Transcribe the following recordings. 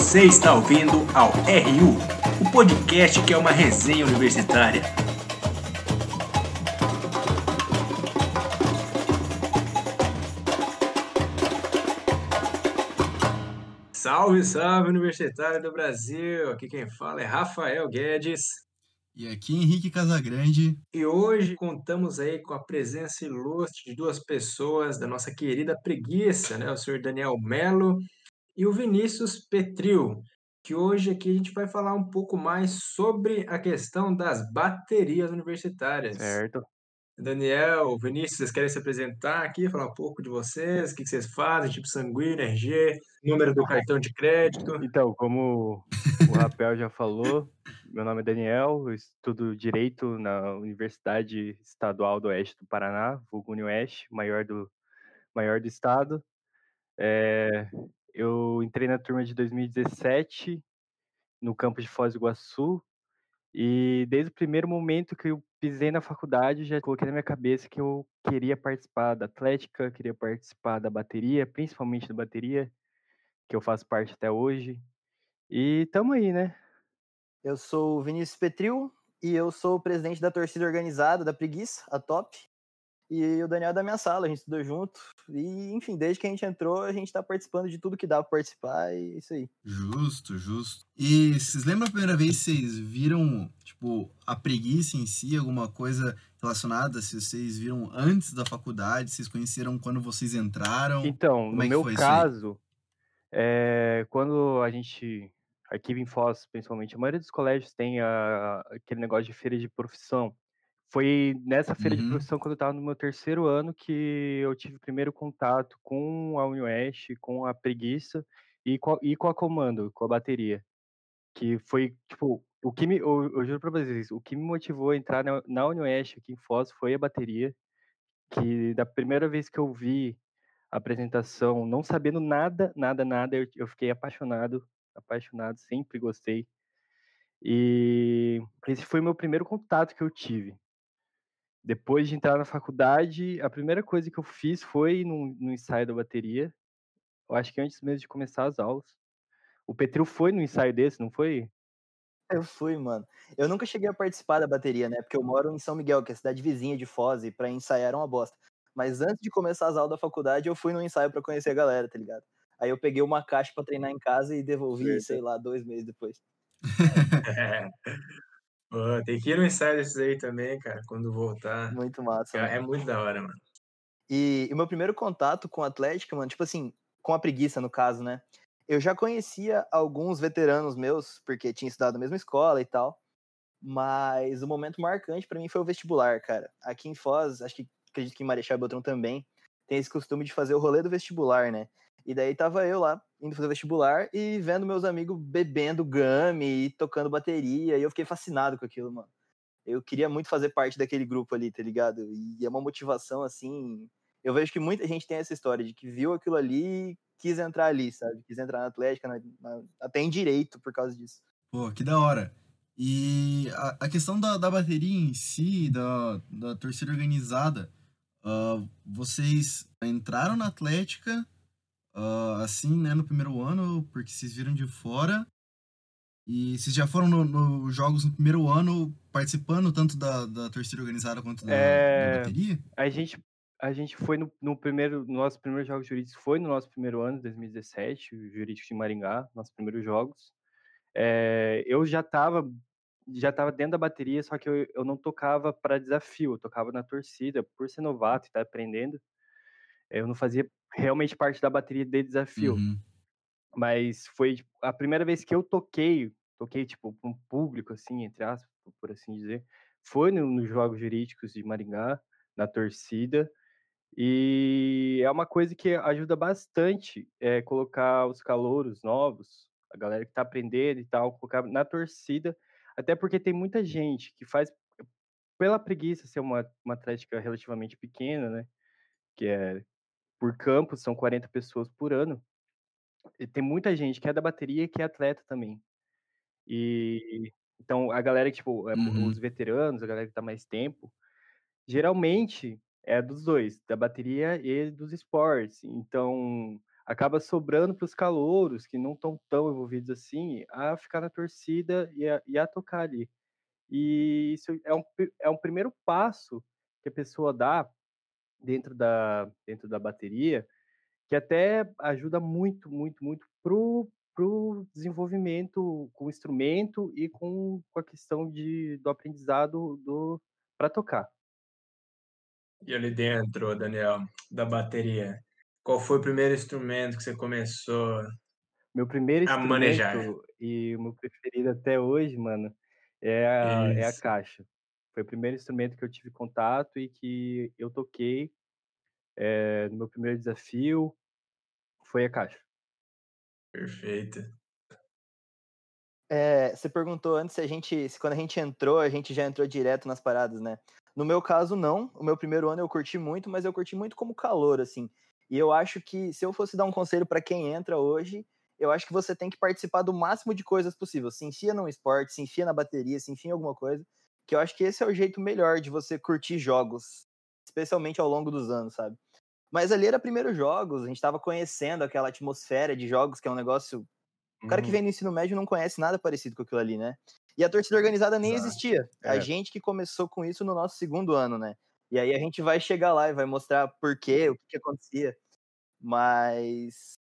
Você está ouvindo ao RU, o podcast que é uma resenha universitária. Salve, salve, universitário do Brasil! Aqui quem fala é Rafael Guedes. E aqui Henrique Casagrande. E hoje contamos aí com a presença ilustre de duas pessoas da nossa querida preguiça, né? O senhor Daniel Melo e o Vinícius Petril, que hoje aqui a gente vai falar um pouco mais sobre a questão das baterias universitárias. Certo. Daniel, Vinícius, vocês querem se apresentar aqui, falar um pouco de vocês, o que vocês fazem, tipo sanguíneo, RG, número do cartão de crédito? Então, como o Rapel já falou, meu nome é Daniel, eu estudo Direito na Universidade Estadual do Oeste do Paraná, vulgo Oeste, maior do, maior do estado. É, eu entrei na turma de 2017 no campus de Foz do Iguaçu e desde o primeiro momento que eu pisei na faculdade já coloquei na minha cabeça que eu queria participar da atlética, queria participar da bateria, principalmente da bateria, que eu faço parte até hoje. E tamo aí, né? Eu sou o Vinícius Petril e eu sou o presidente da torcida organizada da Preguiça, a Top. E o Daniel é da minha sala, a gente estudou junto. E, enfim, desde que a gente entrou, a gente está participando de tudo que dá para participar e é isso aí. Justo, justo. E vocês lembram a primeira vez que vocês viram, tipo, a preguiça em si, alguma coisa relacionada? Se vocês viram antes da faculdade, vocês conheceram quando vocês entraram? Então, Como no é meu caso, é, quando a gente, aqui em Foz, principalmente, a maioria dos colégios tem a- aquele negócio de feira de profissão. Foi nessa feira de Uhum. profissão, quando eu estava no meu terceiro ano, que eu tive o primeiro contato com a Unioeste, com a preguiça e com a, e com a comando, com a bateria. Que foi, tipo, o que me, eu, eu juro pra vocês, o que me motivou a entrar na, na Unioeste aqui em Foz foi a bateria, que da primeira vez que eu vi a apresentação, não sabendo nada, nada, nada, eu, eu fiquei apaixonado, apaixonado, sempre gostei. E esse foi o meu primeiro contato que eu tive. Depois de entrar na faculdade, a primeira coisa que eu fiz foi no, no ensaio da bateria. Eu acho que antes mesmo de começar as aulas. O Petril foi no ensaio desse, não foi? Eu fui, mano. Eu nunca cheguei a participar da bateria, né? Porque eu moro em São Miguel, que é a cidade vizinha de Foz, e pra ensaiar era uma bosta. Mas antes de começar as aulas da faculdade, eu fui no ensaio pra conhecer a galera, tá ligado? Aí eu peguei uma caixa pra treinar em casa e devolvi, Certo. sei lá, dois meses depois. É. Pô, tem que ir no ensaio desses aí também, cara, quando voltar. Muito massa. mano. É muito da hora, mano. E, o meu primeiro contato com a Atlética, mano, tipo assim, com a preguiça, no caso, né? Eu já conhecia alguns veteranos meus, porque tinha estudado na mesma escola e tal. Mas o momento marcante pra mim foi o vestibular, cara. Aqui em Foz, acho que acredito que em Marechal Beltrão também, tem esse costume de fazer o rolê do vestibular, né? E daí tava eu lá, indo fazer vestibular e vendo meus amigos bebendo gummy e tocando bateria, e eu fiquei fascinado com aquilo, mano. Eu queria muito fazer parte daquele grupo ali, tá ligado? E é uma motivação assim. Eu vejo que muita gente tem essa história de que viu aquilo ali e quis entrar ali, sabe? Quis entrar na Atlética, na- na- até em direito por causa disso. Pô, que da hora. E a, a questão da, da bateria em si, da, da torcida organizada, ah, vocês entraram na Atlética, ah, assim, né, no primeiro ano, porque vocês viram de fora, e vocês já foram nos no jogos no primeiro ano, participando tanto da, da torcida organizada quanto da, É. da bateria? A gente, a gente foi no, no primeiro, no nosso primeiro jogos jurídicos, foi no nosso primeiro ano, 2017, o jurídico de Maringá, nossos primeiros jogos. É, eu já estava já tava dentro da bateria, só que eu, eu não tocava para desafio, eu tocava na torcida, por ser novato e estar aprendendo. Eu não fazia realmente parte da bateria de desafio. Uhum. Mas foi tipo, a primeira vez que eu toquei, toquei tipo para um público assim, entre aspas, por assim dizer, foi no- nos jogos jurídicos de Maringá, na torcida. E é uma coisa que ajuda bastante é, colocar os calouros novos, a galera que tá aprendendo e tal, colocar na torcida, até porque tem muita gente que faz pela preguiça ser uma, uma atlética relativamente pequena, né? Que é por campo, são 40 pessoas por ano. E tem muita gente que é da bateria e que é atleta também. E então a galera que, tipo, é, Uhum. os veteranos, a galera que tá mais tempo, geralmente é dos dois, da bateria e dos esportes. Então, acaba sobrando para os calouros, que não estão tão envolvidos assim, a ficar na torcida e a, e a tocar ali. E isso é um, é um primeiro passo que a pessoa dá dentro da, dentro da bateria, que até ajuda muito, muito, muito pro, pro desenvolvimento com o instrumento e com, com a questão de, do aprendizado do para tocar. E ali dentro, Daniel, da bateria, qual foi o primeiro instrumento que você começou Meu primeiro a manejar? instrumento e o meu preferido até hoje, mano, é a, é a caixa. Foi o primeiro instrumento que eu tive contato e que eu toquei eh, no meu primeiro desafio, foi a caixa. perfeito. É, você perguntou antes se a gente, se quando a gente entrou, a gente já entrou direto nas paradas, né? No meu caso, não. O meu primeiro ano eu curti muito, mas eu curti muito como calor, assim. E eu acho que se eu fosse dar um conselho para quem entra hoje, eu acho que você tem que participar do máximo de coisas possível. Se enfia num esporte, se enfia na bateria, se enfia em alguma coisa. Que eu acho que esse é o jeito melhor de você curtir jogos, especialmente ao longo dos anos, sabe? Mas ali era primeiro jogos, a gente tava conhecendo aquela atmosfera de jogos, que é um negócio o cara que Uhum, vem no ensino médio não conhece nada parecido com aquilo ali, né? E a torcida organizada nem Exato. existia. A é. gente que começou com isso no nosso segundo ano, né? E aí a gente vai chegar lá e vai mostrar por quê, o que, que acontecia. Mas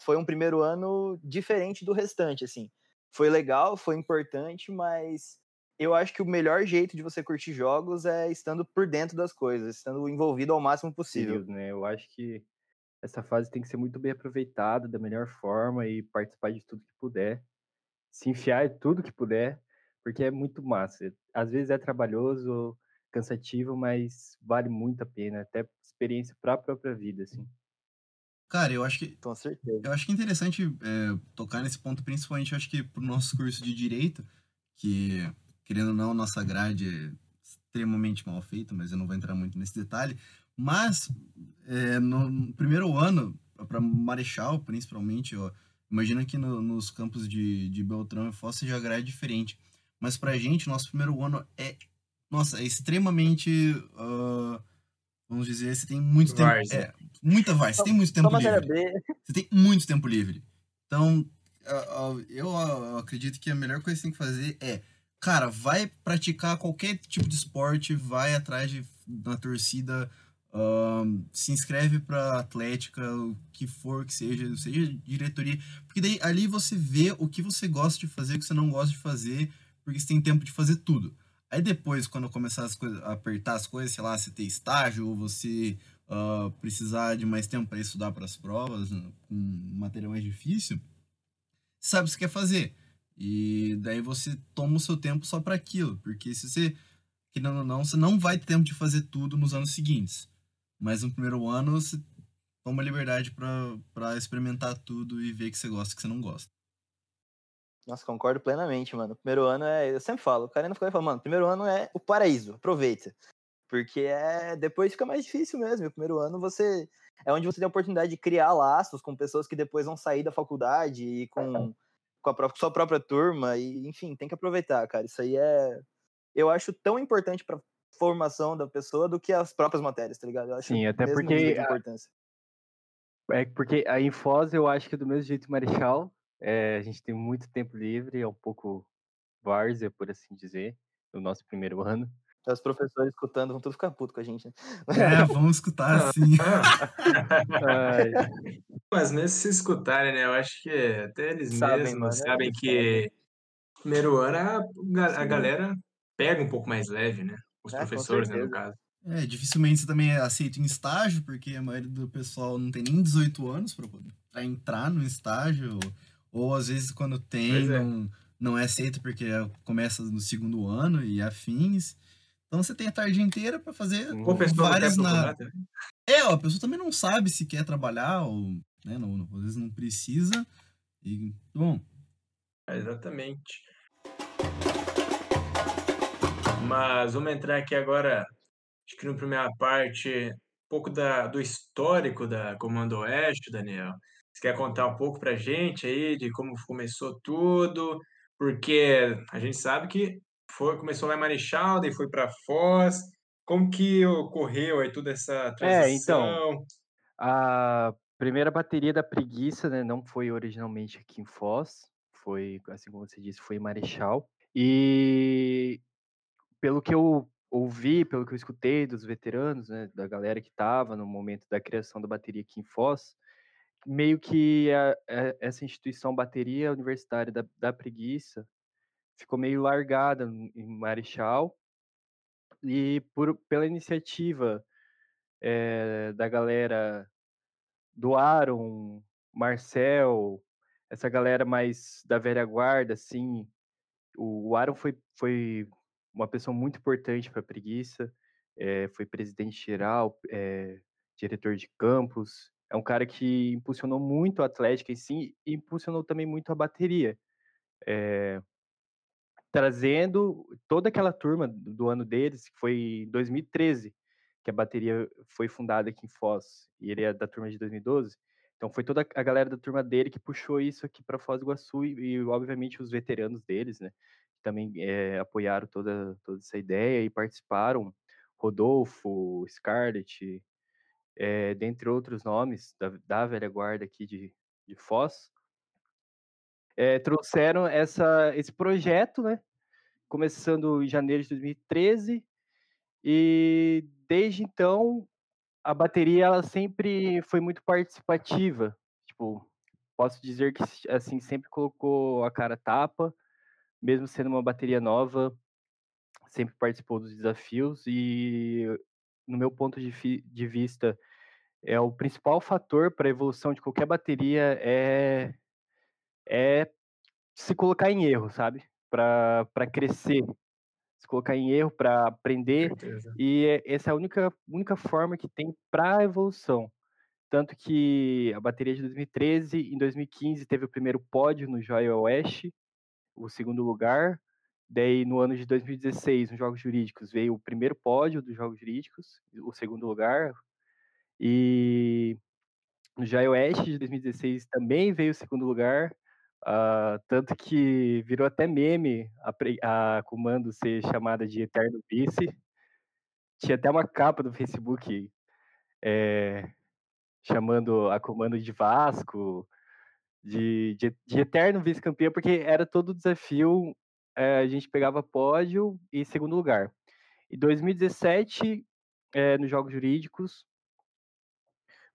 foi um primeiro ano diferente do restante, assim. Foi legal, foi importante, mas eu acho que o melhor jeito de você curtir jogos é estando por dentro das coisas, estando envolvido ao máximo possível. período, né? Eu acho que essa fase tem que ser muito bem aproveitada da melhor forma e participar de tudo que puder, se enfiar em tudo que puder, porque é muito massa. Às vezes é trabalhoso, cansativo, mas vale muito a pena, até experiência para a própria vida, assim. Cara, eu acho que Com certeza. Eu acho que é interessante é, tocar nesse ponto, principalmente, eu acho que pro nosso curso de Direito, que, querendo ou não, nossa grade é extremamente mal feita, mas eu não vou entrar muito nesse detalhe. Mas, é, no primeiro ano, para Marechal, principalmente, ó, imagina que no- nos campos de, de Beltrão e Foz seja a grade diferente. Mas pra gente, nosso primeiro ano é, nossa, é extremamente, ah, vamos dizer, você tem muito tempo, Várzea. é, muita várzea, você tem muito tempo livre você tem muito tempo livre. Então, a- a- eu a- acredito que a melhor coisa que você tem que fazer é, cara, vai praticar qualquer tipo de esporte, vai atrás de, na torcida, se inscreve pra atlética, o que for que seja, seja diretoria, porque daí ali você vê o que você gosta de fazer, o que você não gosta de fazer, porque você tem tempo de fazer tudo. Aí depois, quando começar as coisas, apertar as coisas, sei lá, você ter estágio, ou você ah, precisar de mais tempo para estudar para as provas, com material mais difícil, sabe o que você quer fazer. E daí você toma o seu tempo só para aquilo, porque se você, querendo ou não, você não vai ter tempo de fazer tudo nos anos seguintes. Mas no primeiro ano você toma liberdade para experimentar tudo e ver que você gosta e que você não gosta. Nossa, concordo plenamente, mano. Primeiro ano é. Eu sempre falo, o cara ainda fica falando, mano, primeiro ano é o paraíso, aproveita. Porque é. Depois fica mais difícil mesmo. E o primeiro ano você. É onde você tem a oportunidade de criar laços com pessoas que depois vão sair da faculdade e com, com a pró- sua própria turma. E, enfim, tem que aproveitar, cara. Isso aí é. Eu acho tão importante pra formação da pessoa do que as próprias matérias, tá ligado? Eu acho Sim, até porque a-. É porque a Infos eu acho que é do mesmo jeito Marechal, eh, a gente tem muito tempo livre, é um pouco várzea, por assim dizer, no nosso primeiro ano. Os professores escutando vão tudo ficar puto com a gente, né? É, vamos escutar assim. Ai, Mas mesmo se escutarem, né? Eu acho que até eles Sabem, mesmos mano, sabem eles que primeiro ano a, a Sim. galera pega um pouco mais leve, né? Os É, professores, né, no caso. É, dificilmente você também é aceito em estágio, porque a maioria do pessoal não tem nem 18 anos para entrar no estágio, ou, às vezes quando tem, é. não, não é aceito porque começa no segundo ano e afins. Então você tem a tarde inteira para fazer várias na... É, ó, a pessoa também não sabe se quer trabalhar, ou né, não, não- às vezes não precisa. E, bom, É, Exatamente. Mas vamos entrar aqui agora, acho que na primeira parte, um pouco da, do histórico da Comando Oeste, Daniel. Você quer contar um pouco pra gente aí de como começou tudo? Porque a gente sabe que foi, começou lá em Marechal, daí foi para Foz. Como que ocorreu aí toda essa É, então, transição? a Primeira bateria da Preguiça, né, não foi originalmente aqui em Foz, foi, assim como você disse, foi em Marechal. E pelo que eu ouvi, pelo que eu escutei dos veteranos, né, da galera que estava no momento da criação da bateria aqui em Foz, meio que a, a, essa instituição bateria universitária da, da Preguiça ficou meio largada em Marechal e por, pela iniciativa é, da galera do Aaron, Marcel, essa galera mais da velha guarda, assim. O, Aaron foi, foi uma pessoa muito importante para a preguiça, é, foi presidente geral, é, diretor de campus. É um cara que impulsionou muito a Atlética em si e impulsionou também muito a bateria. É, trazendo toda aquela turma do ano deles, que foi em 2013, que a bateria foi fundada aqui em Foz, e ele é da turma de 2012. Então foi toda a galera da turma dele que puxou isso aqui para Foz do Iguaçu e, e, obviamente os veteranos deles, né? Também é, apoiaram toda, toda essa ideia e participaram. Rodolfo, Scarlett, é, dentre outros nomes da, da velha guarda aqui de, de Foz, é, trouxeram essa, esse projeto, né? Começando em janeiro de 2013 e desde então a bateria ela sempre foi muito participativa. Tipo, posso dizer que assim sempre colocou a cara tapa, mesmo sendo uma bateria nova, sempre participou dos desafios e no meu ponto de, de vista é o principal fator para a evolução de qualquer bateria é é se colocar em erro, sabe? Para crescer, se colocar em erro para aprender. E é, essa é a única, única forma que tem para a evolução. Tanto que a bateria de 2013, em 2015, teve o primeiro pódio no Joia Oeste, o segundo lugar. Daí, no ano de 2016, nos Jogos Jurídicos, veio o primeiro pódio dos Jogos Jurídicos, o segundo lugar. E no Joia Oeste de 2016 também veio o segundo lugar. Uh, tanto que virou até meme a, a comando ser chamada de Eterno Vice. Tinha até uma capa do Facebook é, chamando a comando de Vasco, de, de, de Eterno Vice-campeão, porque era todo o desafio, é, a gente pegava pódio e segundo lugar. Em 2017, é, nos Jogos Jurídicos,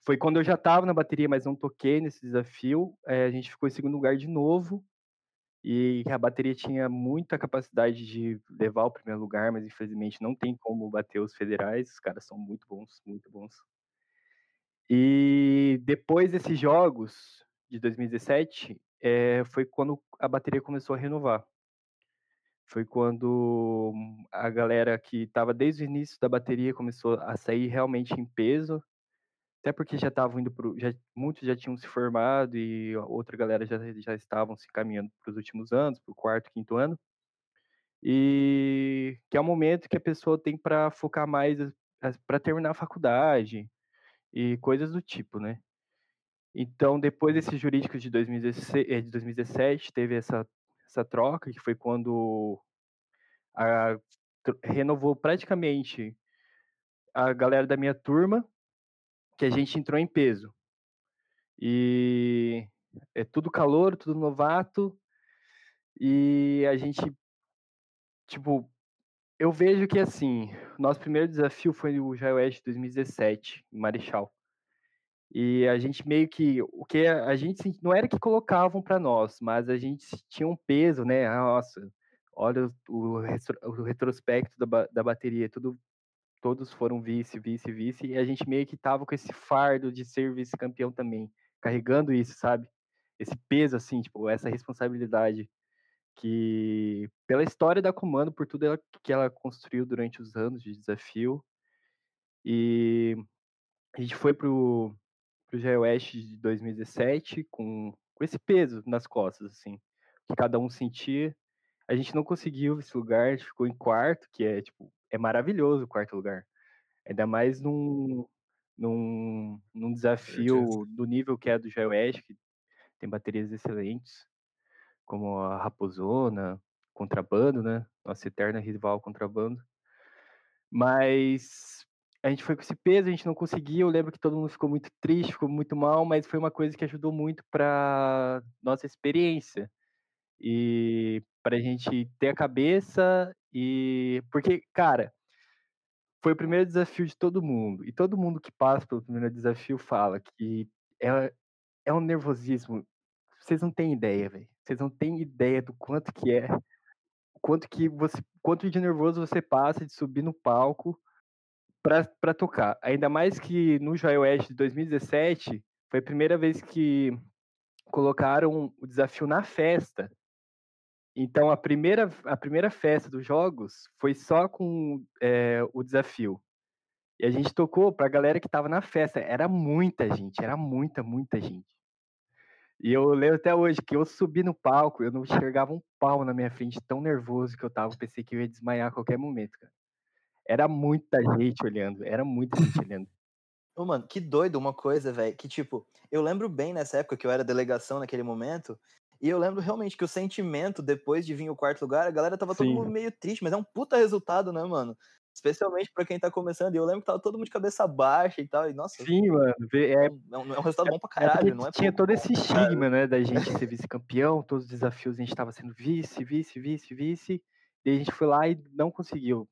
foi quando eu já estava na bateria, mas não toquei nesse desafio. É, a gente ficou em segundo lugar de novo. E a bateria tinha muita capacidade de levar o primeiro lugar, mas infelizmente não tem como bater os federais. Os caras são muito bons, muito bons. E depois desses jogos de 2017, é, foi quando a bateria começou a renovar. Foi quando a galera que estava desde o início da bateria começou a sair realmente em peso até porque já estavam indo pro, já, muitos já tinham se formado e outra galera já, já estavam se caminhando para os últimos anos, para o quarto, quinto ano. E que é o momento que a pessoa tem para focar mais para terminar a faculdade e coisas do tipo, né? Então, depois desses jurídicos de, 2016, eh, de 2017, teve essa, essa troca, que foi quando a, renovou praticamente a galera da minha turma, que a gente entrou em peso. E é tudo calor, tudo novato. E a gente, tipo, eu vejo que assim, nosso primeiro desafio foi o Jail West 2017, em Marechal. E a gente meio que, o que a gente não era que colocavam para nós, mas a gente tinha um peso, né? Nossa, olha o, o retrospecto da, da bateria, tudo todos foram vice, vice, vice, e a gente meio que tava com esse fardo de ser vice-campeão também, carregando isso, sabe? Esse peso, assim, tipo, essa responsabilidade que, pela história da Comando, por tudo ela, que ela construiu durante os anos de desafio, e a gente foi pro, pro GeoWest de 2017 com, com esse peso nas costas, assim, que cada um sentia. A gente não conseguiu esse lugar, a gente ficou em quarto, que é, tipo, é maravilhoso o quarto lugar. Ainda mais num, num, num desafio do nível que é do GeoEdge, que tem baterias excelentes, como a Raposona, Contrabando, né? Nossa eterna rival Contrabando. Mas a gente foi com esse peso, a gente não conseguiu. Eu lembro que todo mundo ficou muito triste, ficou muito mal, mas foi uma coisa que ajudou muito para nossa experiência e para a gente ter a cabeça e porque, cara, foi o primeiro desafio de todo mundo e todo mundo que passa pelo primeiro desafio fala que é, é um nervosismo. Vocês não têm ideia, velho. Vocês não têm ideia do quanto que é, quanto que você, quanto de nervoso você passa de subir no palco para tocar. Ainda mais que no Joy West de 2017 foi a primeira vez que colocaram o desafio na festa. Então a primeira, a primeira festa dos jogos foi só com é, o desafio. E a gente tocou para a galera que estava na festa. Era muita gente, era muita, muita gente. E eu lembro até hoje que eu subi no palco, eu não enxergava um pau na minha frente, tão nervoso que eu tava. Pensei que eu ia desmaiar a qualquer momento, cara. Era muita gente olhando, era muita gente olhando. Ô, mano, que doido uma coisa, velho. Que tipo, eu lembro bem nessa época que eu era delegação naquele momento. E eu lembro realmente que o sentimento depois de vir o quarto lugar, a galera tava todo Sim. mundo meio triste, mas é um puta resultado, né, mano? Especialmente pra quem tá começando. E eu lembro que tava todo mundo de cabeça baixa e tal. E nossa, Sim, mano. é É, um, é um- é um resultado bom pra é caralho, não é tinha pouco todo esse estigma, né, da gente ser vice-campeão, todos os desafios a gente tava sendo vice, vice, vice, vice. E a gente foi lá e não conseguiu.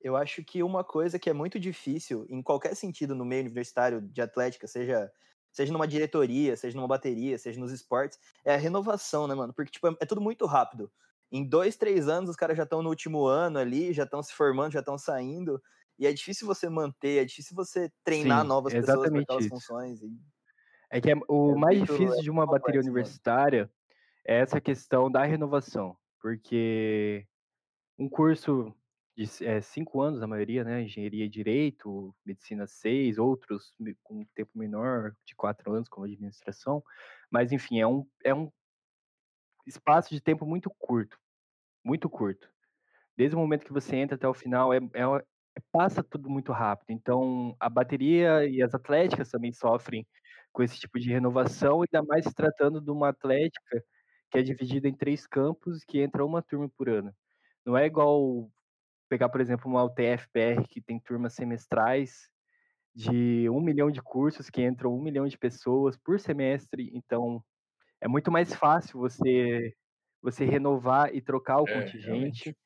Eu acho que uma coisa que é muito difícil, em qualquer sentido, no meio universitário de atlética, seja, seja numa diretoria, seja numa bateria, seja nos esportes, é a renovação, né, mano? Porque, tipo, é, é tudo muito rápido. Em dois, três anos, os caras já estão no último ano ali, já estão se formando, já estão saindo. E é difícil você manter, é difícil você treinar Sim, novas pessoas para aquelas isso. funções. e- É que é- o É mais muito- difícil de uma bateria complexo, mano. universitária é essa questão da renovação, porque um curso de é, cinco anos, a maioria, né? Engenharia e Direito, Medicina seis, outros com um tempo menor, de quatro anos, como administração, mas enfim, é um, é um espaço de tempo muito curto, muito curto. Desde o momento que você entra até o final, é, é, é- passa tudo muito rápido. Então, a bateria e as atléticas também sofrem com esse tipo de renovação, ainda mais se tratando de uma atlética que é dividida em três campos, que entra uma turma por ano. Não é igual pegar, por exemplo, uma UTF-PR, que tem turmas semestrais de um milhão de cursos, que entram um milhão de pessoas por semestre. Então, é muito mais fácil você, você renovar e trocar o É, contingente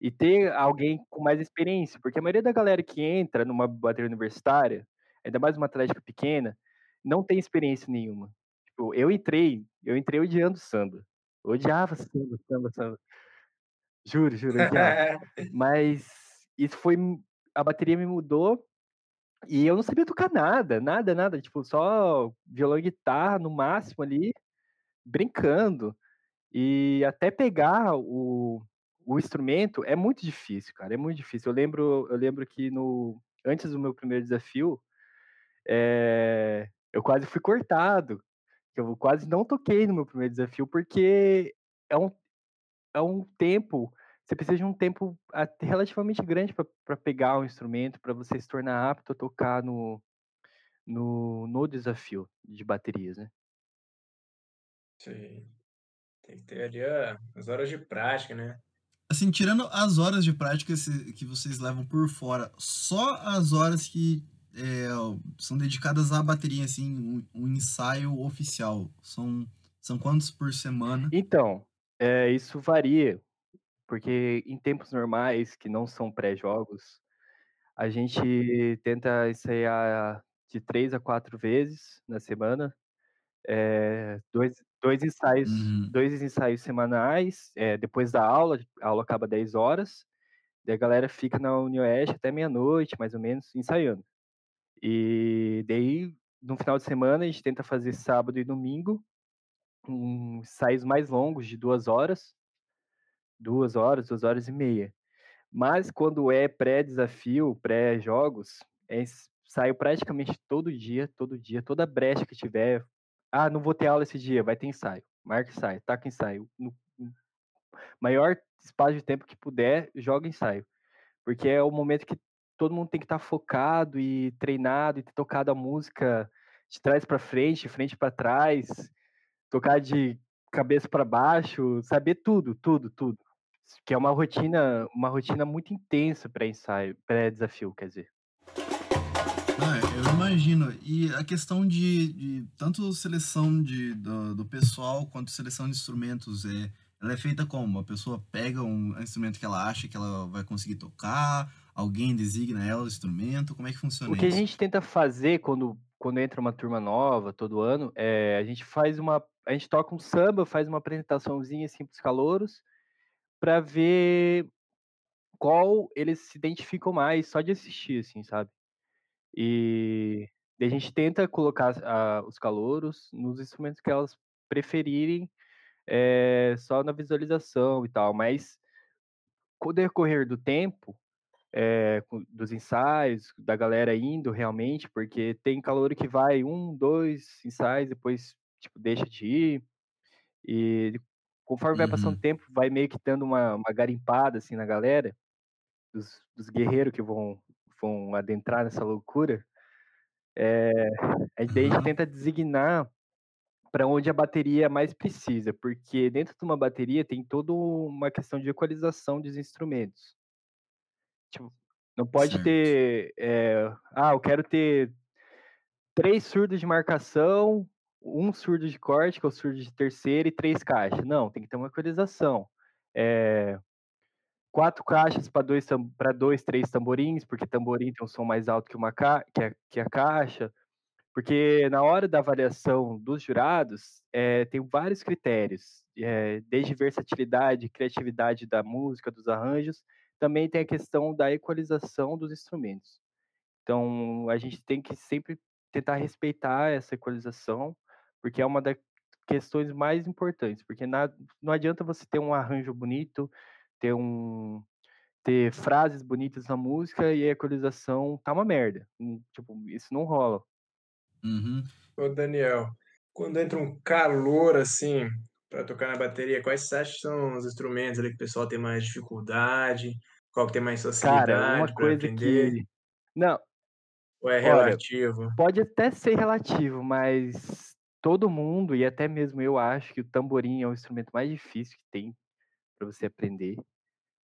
e ter alguém com mais experiência, porque a maioria da galera que entra numa bateria universitária, ainda mais uma atlética pequena, não tem experiência nenhuma. Tipo, eu entrei, eu entrei odiando samba. Odiava samba, samba, samba. Juro, juro. Mas isso foi a bateria me mudou e eu não sabia tocar nada, nada, nada, tipo, só violão e guitarra no máximo ali, brincando. E até pegar o, o instrumento é muito difícil, cara, é muito difícil. Eu lembro, eu lembro que no antes do meu primeiro desafio, eh, eu quase fui cortado. Eu quase não toquei no meu primeiro desafio, porque é um, é um tempo. Você precisa de um tempo relativamente grande para pegar o instrumento, para você se tornar apto a tocar no, no, no desafio de baterias, né? Sim. Tem que ter ali a- as horas de prática, né? Assim, tirando as horas de prática que vocês levam por fora, só as horas que é, são dedicadas à bateria, assim, um, um ensaio oficial, são, são quantos por semana? Então, é, isso varia, porque em tempos normais, que não são pré-jogos, a gente tenta ensaiar de três a quatro vezes na semana, é, dois, dois, ensaios, Uhum. dois ensaios semanais, é, depois da aula, a aula acaba 10 horas, daí a galera fica na Unioeste até meia-noite, mais ou menos, ensaiando. E daí, no final de semana, a gente tenta fazer sábado e domingo, um, ensaios mais longos, de duas horas, duas horas, duas horas e meia. Mas quando é pré-desafio, pré-jogos, é ensaio praticamente todo dia, todo dia, toda brecha que tiver. Ah, não vou ter aula esse dia, vai ter ensaio. Marca ensaio, taca ensaio. No no maior espaço de tempo que puder, joga ensaio. Porque é o momento que todo mundo tem que estar focado e treinado e ter tocado a música de trás para frente, frente para trás, tocar de cabeça para baixo, saber tudo, tudo, tudo. Que é uma rotina, uma rotina muito intensa para ensaio, pré-desafio, quer dizer. Não, eu imagino. E a questão de, de tanto seleção de, do, do pessoal quanto seleção de instrumentos, é, ela é feita como? A pessoa pega um instrumento que ela acha que ela vai conseguir tocar, alguém designa ela o instrumento, como é que funciona O que a isso? gente tenta fazer quando, quando entra uma turma nova todo ano, é a gente faz uma. A gente toca um samba, faz uma apresentaçãozinha assim pros calouros, pra ver qual eles se identificam mais só de assistir, assim, sabe? E a gente tenta colocar os calouros nos instrumentos que elas preferirem, é, só na visualização e tal, mas com o decorrer do tempo, é, dos ensaios, da galera indo realmente, porque tem calouro que vai um, dois ensaios, depois tipo, deixa de ir, e conforme vai passando o Uhum. tempo, vai meio que dando uma, uma garimpada assim na galera, dos, dos guerreiros que vão, vão adentrar nessa loucura. É, a gente tenta designar para onde a bateria mais precisa, porque dentro de uma bateria tem toda uma questão de equalização dos instrumentos. Tipo, não pode Certo. ter, eh, ah, eu quero ter 3 surdos de marcação, um surdo de corte, que é o surdo de terceira, e 3 caixas. Não, tem que ter uma equalização. Eh, 4 caixas para dois 2, 3 tamborins, porque tamborim tem um som mais alto que uma ca que a que a caixa. Porque na hora da avaliação dos jurados, eh, tem vários critérios, eh, desde versatilidade, criatividade da música, dos arranjos, também tem a questão da equalização dos instrumentos. Então, a gente tem que sempre tentar respeitar essa equalização, porque é uma das questões mais importantes, porque na não adianta você ter um arranjo bonito, ter um ter frases bonitas na música e a equalização tá uma merda. Hum, tipo, isso não rola. Uhum. Ô Daniel, quando entra um calor assim para tocar na bateria, quais você acha que são os instrumentos ali que o pessoal tem mais dificuldade? Qual que tem mais Cara, uma facilidade para coisa aprender? que não, Ou é olha, relativo? pode até ser relativo, mas todo mundo, e até mesmo eu acho que o tamborim é o instrumento mais difícil que tem para você aprender.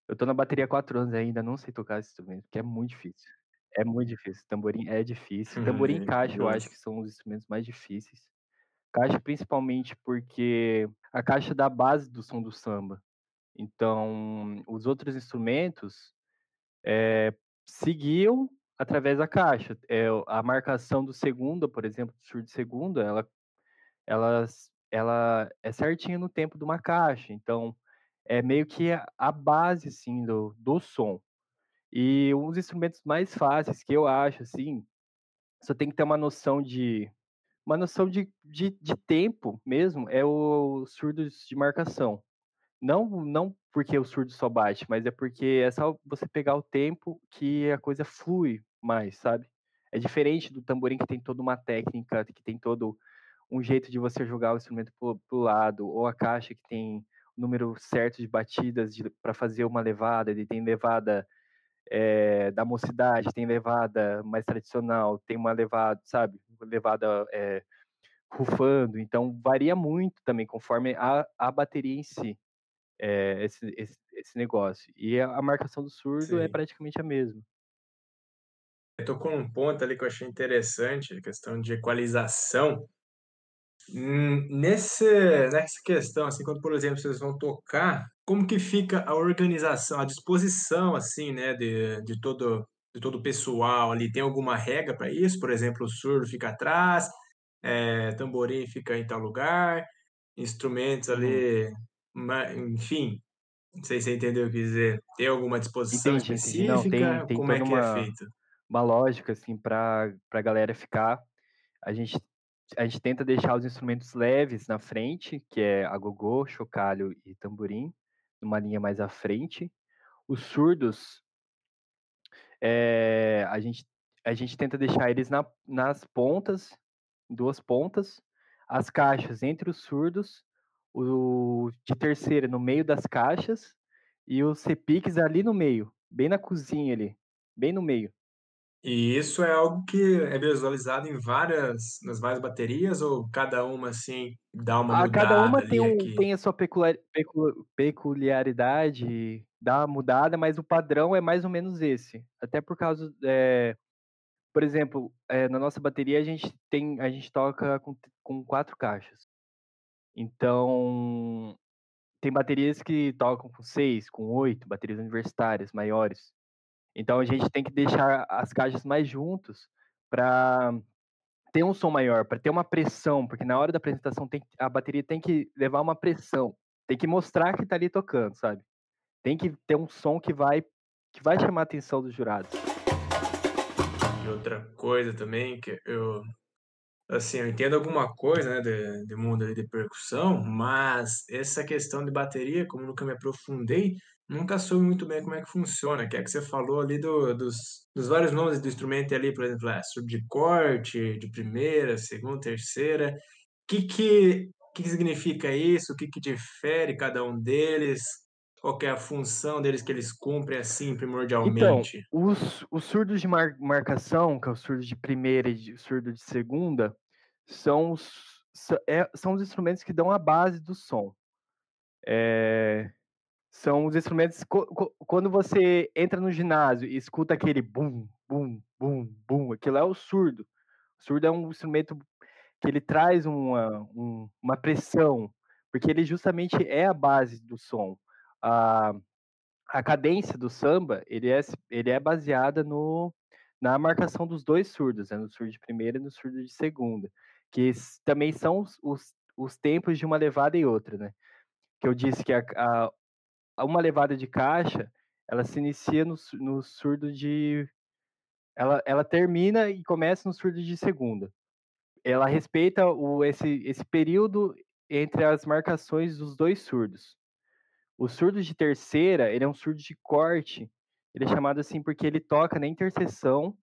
Eu tô na bateria há 4 anos ainda não sei tocar esse instrumento, porque é muito difícil. É muito difícil, tamborim é difícil. Tamborim e caixa eu acho que são os instrumentos mais difíceis. Caixa principalmente porque a caixa dá a base do som do samba. Então, os outros instrumentos, eh, seguiam através da caixa. Eh, a marcação do segunda, por exemplo, do surdo segunda, ela elas ela é certinha no tempo de uma caixa, então é meio que a a base, assim, do do som. E um dos instrumentos mais fáceis que eu acho, assim, só tem que ter uma noção de uma noção de de de tempo mesmo, é o surdos de marcação. Não não porque o surdo só bate, mas é porque é só você pegar o tempo que a coisa flui mais, sabe. É diferente do tamborim que tem toda uma técnica, que tem todo um jeito de você jogar o instrumento para o lado, ou a caixa que tem o número certo de batidas para fazer uma levada, ele tem levada, eh, da mocidade, tem levada mais tradicional, tem uma levada, sabe, levada, eh, rufando, então varia muito também conforme a a bateria em si, eh, esse esse esse negócio. E a a marcação do surdo é Sim. praticamente a mesma. Você tocou num ponto ali que eu achei interessante, a questão de equalização. Hum, nesse nessa questão, assim, quando, por exemplo, vocês vão tocar, como que fica a organização, a disposição, assim, né, de de todo de todo o pessoal ali? Tem alguma regra para isso? Por exemplo, o surdo fica atrás, eh, tamborim fica em tal lugar, instrumentos Uhum. ali, ma enfim, não sei se você entendeu o que dizer. Tem alguma disposição Entendi, entendi. Não, tem específica? tem Como é que é uma feito? uma lógica, assim, pra pra galera ficar. A gente a gente tenta deixar os instrumentos leves na frente, que é agogô, chocalho e tamborim, numa linha mais à frente. Os surdos, eh, a gente a gente tenta deixar eles na nas pontas, 2 pontas, as caixas entre os surdos, o de terceira no meio das caixas e os repiques ali no meio, bem na cozinha ali, bem no meio. E isso é algo que é visualizado em várias nas várias baterias ou cada uma, assim, dá uma Ah, cada uma mudada tem um aqui? tem a sua peculiar pecu peculiaridade, dá uma mudada, mas o padrão é mais ou menos esse. Até por causa, eh, por exemplo, eh, na nossa bateria a gente tem a gente toca com com 4 caixas. Então, tem baterias que tocam com 6, com 8, baterias universitárias maiores. Então a gente tem que deixar as caixas mais juntos para ter um som maior, para ter uma pressão, porque na hora da apresentação tem a bateria tem que levar uma pressão, tem que mostrar que tá ali tocando, sabe. Tem que ter um som que vai que vai chamar a atenção dos jurados. E outra coisa também que eu assim, eu entendo alguma coisa, né, de de mundo de percussão, mas essa questão de bateria, como nunca me aprofundei, nunca soube muito bem como é que funciona, que é que você falou ali do dos dos vários nomes do instrumento ali, por exemplo, ah, surdo de corte, de primeira, segunda, terceira. Que que que que significa isso? O que que difere cada um deles? Qual é a função deles que eles cumprem, assim, Então, primordialmente? os os surdos de mar marcação, que é o surdo de primeira e de surdo de segunda, são os eh, são os instrumentos que dão a base do som. Eh, são os instrumentos quando você entra no ginásio e escuta aquele bum, bum, bum, bum, aquilo é o surdo. O surdo é um instrumento que ele traz uma um uma pressão, porque ele justamente é a base do som. A a cadência do samba, ele é ele é baseada no na marcação dos 2 surdos, né, no surdo de primeira e no surdo de segunda, que também são os os os tempos de uma levada e outra, né. Que eu disse que a a uma levada de caixa, ela se inicia no no surdo de ela ela termina e começa no surdo de segunda. Ela respeita o esse esse período entre as marcações dos 2 surdos. O surdo de terceira, ele é um surdo de corte, ele é chamado assim porque ele toca na interseção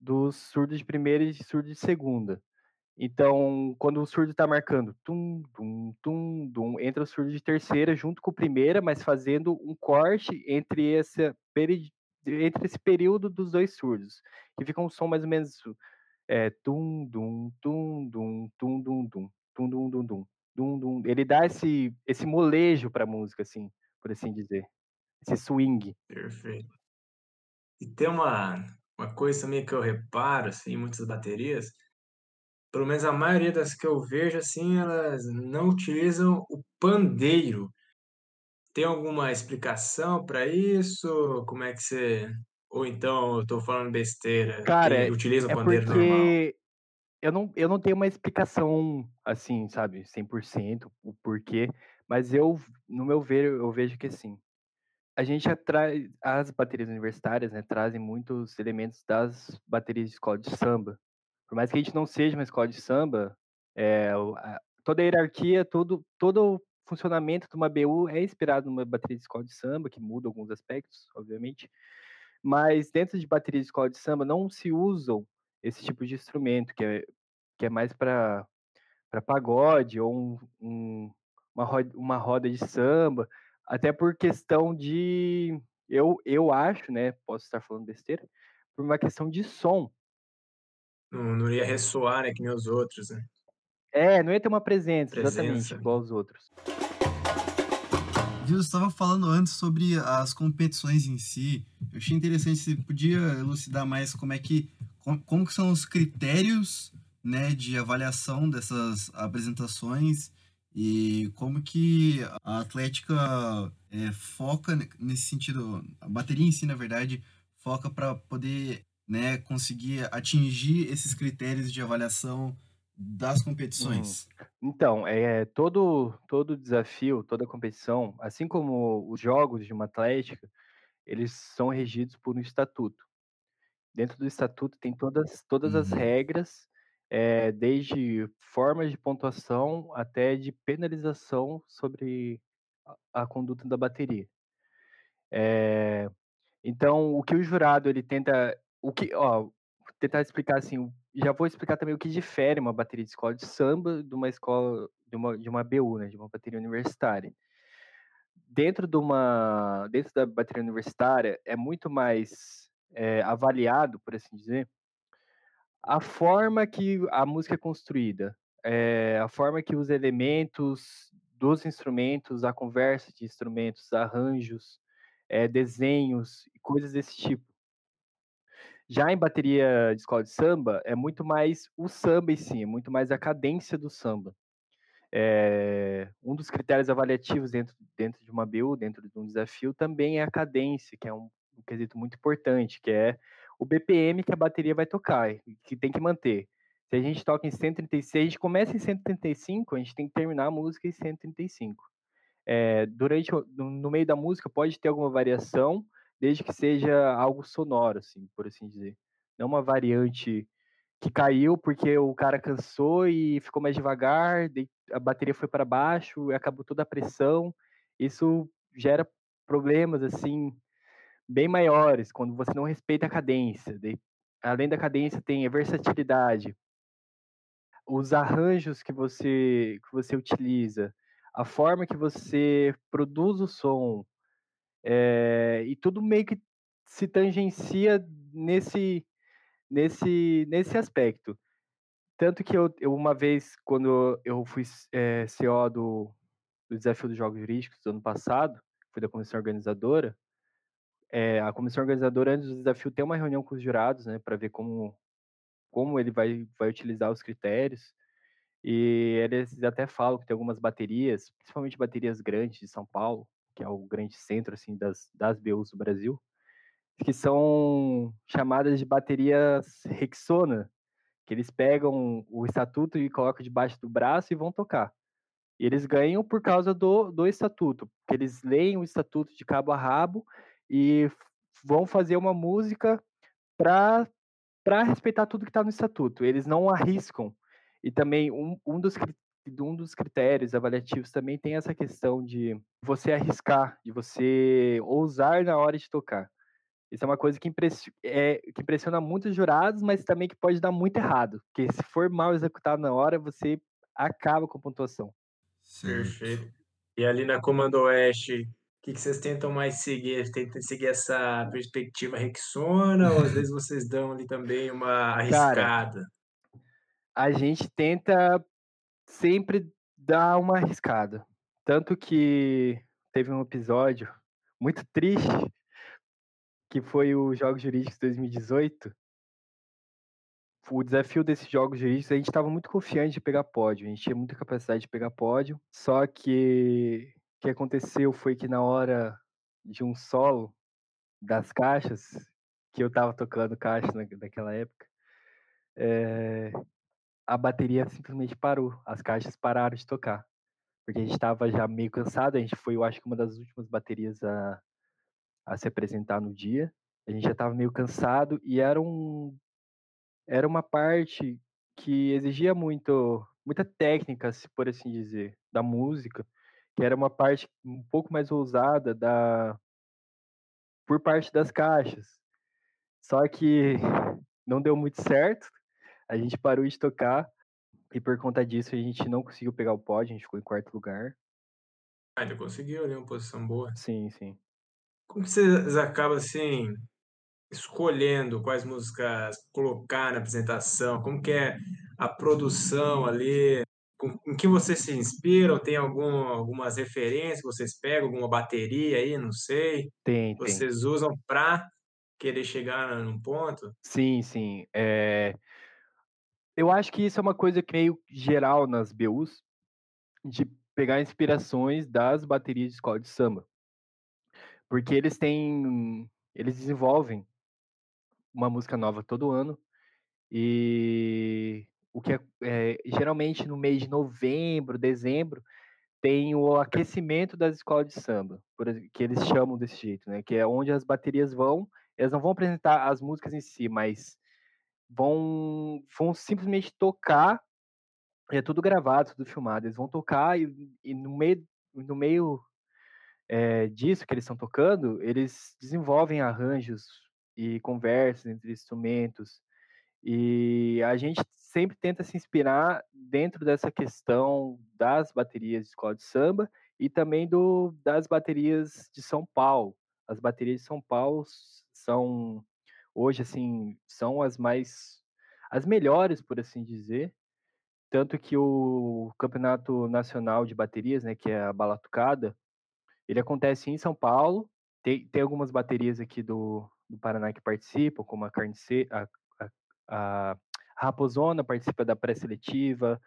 dos surdos de primeira e de surdo de segunda. Então, quando o surdo tá marcando tum, dum, tum, dum, entra o surdo de terceira junto com o primeira, mas fazendo um corte entre essa entre esse período dos 2 surdos, que fica um som mais ou menos, eh, tum, dum, tum, dum, tum, dum, dum, tum, dum, dum, dum, dum, dum. Ele dá esse esse molejo pra música, assim, por assim dizer, esse swing. Perfeito. E tem uma uma coisa também que eu reparo, assim, em muitas baterias, pelo menos a maioria das que eu vejo, assim, elas não utilizam o pandeiro. Tem alguma explicação pra isso? Como é que você ou então eu tô falando besteira, Cara, é utiliza o é pandeiro normal? porque eu não eu não tenho uma explicação, assim, sabe, 100% o porquê, mas eu no meu ver, eu vejo que assim, a gente atrai as baterias universitárias, né, trazem muitos elementos das baterias de escola de samba. Por mais que a gente não seja uma escola de samba, a toda a hierarquia, todo todo o funcionamento de uma BU é inspirado numa bateria de escola de samba, que muda alguns aspectos, obviamente. Mas dentro de bateria de escola de samba não se usam esse tipo de instrumento, que é que é mais pra pagode ou um um uma ro uma roda de samba, até por questão de eu eu acho, né, posso estar falando besteira, por uma questão de som. Não não ia ressoar, né, que nem os outros, né. É, não ia ter uma presença, exatamente, Presença. igual aos outros. Viu, você estava falando antes sobre as competições em si. Eu achei interessante, você podia elucidar mais como é que como como que são os critérios, né, de avaliação dessas apresentações e como que a Atlética, eh, foca ne nesse sentido a bateria em si, na verdade, foca pra poder, né, conseguir atingir esses critérios de avaliação das competições? Então, eh, todo todo desafio, toda competição, assim como os jogos de uma atlética, eles são regidos por um estatuto. Dentro do estatuto tem todas todas as Uhum. regras, eh, desde formas de pontuação até de penalização sobre a a conduta da bateria. Eh, então o que o jurado ele tenta o que ó, tentar explicar assim, já vou explicar também o que difere uma bateria de escola de samba de uma escola de uma de uma BU, né, de uma bateria universitária. Dentro de uma dentro da bateria universitária, é muito mais, eh, avaliado, por assim dizer a forma que a música é construída, eh, a forma que os elementos dos instrumentos, a conversa de instrumentos, arranjos, eh, desenhos e coisas desse tipo. Já em bateria de escola de samba, é muito mais o samba em si, é muito mais a cadência do samba. É, um dos critérios avaliativos dentro, dentro de uma BU, dentro de um desafio, também é a cadência, que é um, um quesito muito importante, que é o BPM que a bateria vai tocar, que tem que manter. Se a gente toca em 136, a gente começa em 135, a gente tem que terminar a música em 135. É, durante no meio da música pode ter alguma variação, desde que seja algo sonoro, assim, por assim dizer. Não uma variante que caiu porque o cara cansou e ficou mais devagar, a bateria foi para baixo, acabou toda a pressão. Isso gera problemas assim bem maiores quando você não respeita a cadência. Além da cadência tem a versatilidade, os arranjos que você que você utiliza, a forma que você produz o som, é, e tudo meio que se tangencia nesse nesse nesse aspecto. Tanto que eu, eu uma vez, quando eu fui é, eh, CO do, do Desafio dos Jogos Jurídicos do ano passado, fui da comissão organizadora, é, a comissão organizadora, antes do desafio, tem uma reunião com os jurados, né, para ver como, como ele vai, vai utilizar os critérios. E eles até falam que tem algumas baterias, principalmente baterias grandes de São Paulo, que é o grande centro assim das, das BUs do Brasil, que são chamadas de baterias Rexona, que eles pegam o estatuto e colocam debaixo do braço e vão tocar. E eles ganham por causa do, do estatuto, porque eles leem o estatuto de cabo a rabo e vão fazer uma música para respeitar tudo que está no estatuto. Eles não arriscam. E também um, um, dos, um dos critérios avaliativos também tem essa questão de você arriscar, de você ousar na hora de tocar. Isso é uma coisa que, impressiona, é, que impressiona muitos jurados, mas também que pode dar muito errado. Porque se for mal executado na hora, você acaba com a pontuação. Perfeito. E ali na Comando Oeste, o que, que vocês tentam mais seguir? Tentam seguir essa perspectiva Rexona ou às vezes vocês dão ali também uma arriscada? Cara, a gente tenta sempre dar uma arriscada. Tanto que teve um episódio muito triste que foi o Jogos Jurídicos 2018. O desafio desses Jogos Jurídicos, a gente estava muito confiante de pegar pódio, a gente tinha muita capacidade de pegar pódio, só que o que aconteceu foi que na hora de um solo das caixas, que eu estava tocando caixa na, naquela época, é, a bateria simplesmente parou, as caixas pararam de tocar, porque a gente estava já meio cansado, a gente foi, eu acho que uma das últimas baterias a, a se apresentar no dia. A gente já estava meio cansado e era um era uma parte que exigia muito muita técnica, se por assim dizer, da música, que era uma parte um pouco mais ousada da por parte das caixas. Só que não deu muito certo. A gente parou de tocar e por conta disso a gente não conseguiu pegar o pódio, a gente ficou em quarto lugar. Ainda conseguiu ali uma posição boa. Sim, sim. Como que vocês acabam, assim, escolhendo quais músicas colocar na apresentação? Como que é a produção ali? Com, em que vocês se inspiram? Tem algum, algumas referências que vocês pegam? Alguma bateria aí? Não sei. Tem, Vocês usam para querer chegar num ponto? Sim, sim. É... Eu acho que isso é uma coisa que meio geral nas BUs, de pegar inspirações das baterias de escola de samba. Porque eles têm eles desenvolvem uma música nova todo ano, e o que é, é geralmente no mês de novembro, dezembro, tem o aquecimento das escolas de samba, que eles chamam desse jeito, né? Que é onde as baterias vão, elas não vão apresentar as músicas em si, mas vão, vão simplesmente tocar, é tudo gravado, tudo filmado, eles vão tocar e, e no meio no meio é, disso que eles estão tocando, eles desenvolvem arranjos e conversas entre instrumentos. E a gente sempre tenta se inspirar dentro dessa questão das baterias de escola de samba e também do, das baterias de São Paulo. As baterias de São Paulo são hoje assim são as mais as melhores, por assim dizer. Tanto que o Campeonato Nacional de Baterias, né, que é a Balatucada, ele acontece em São Paulo. Tem, tem algumas baterias aqui do, do Paraná que participam, como a Carnice, a, a, a Raposona participa da pré-seletiva,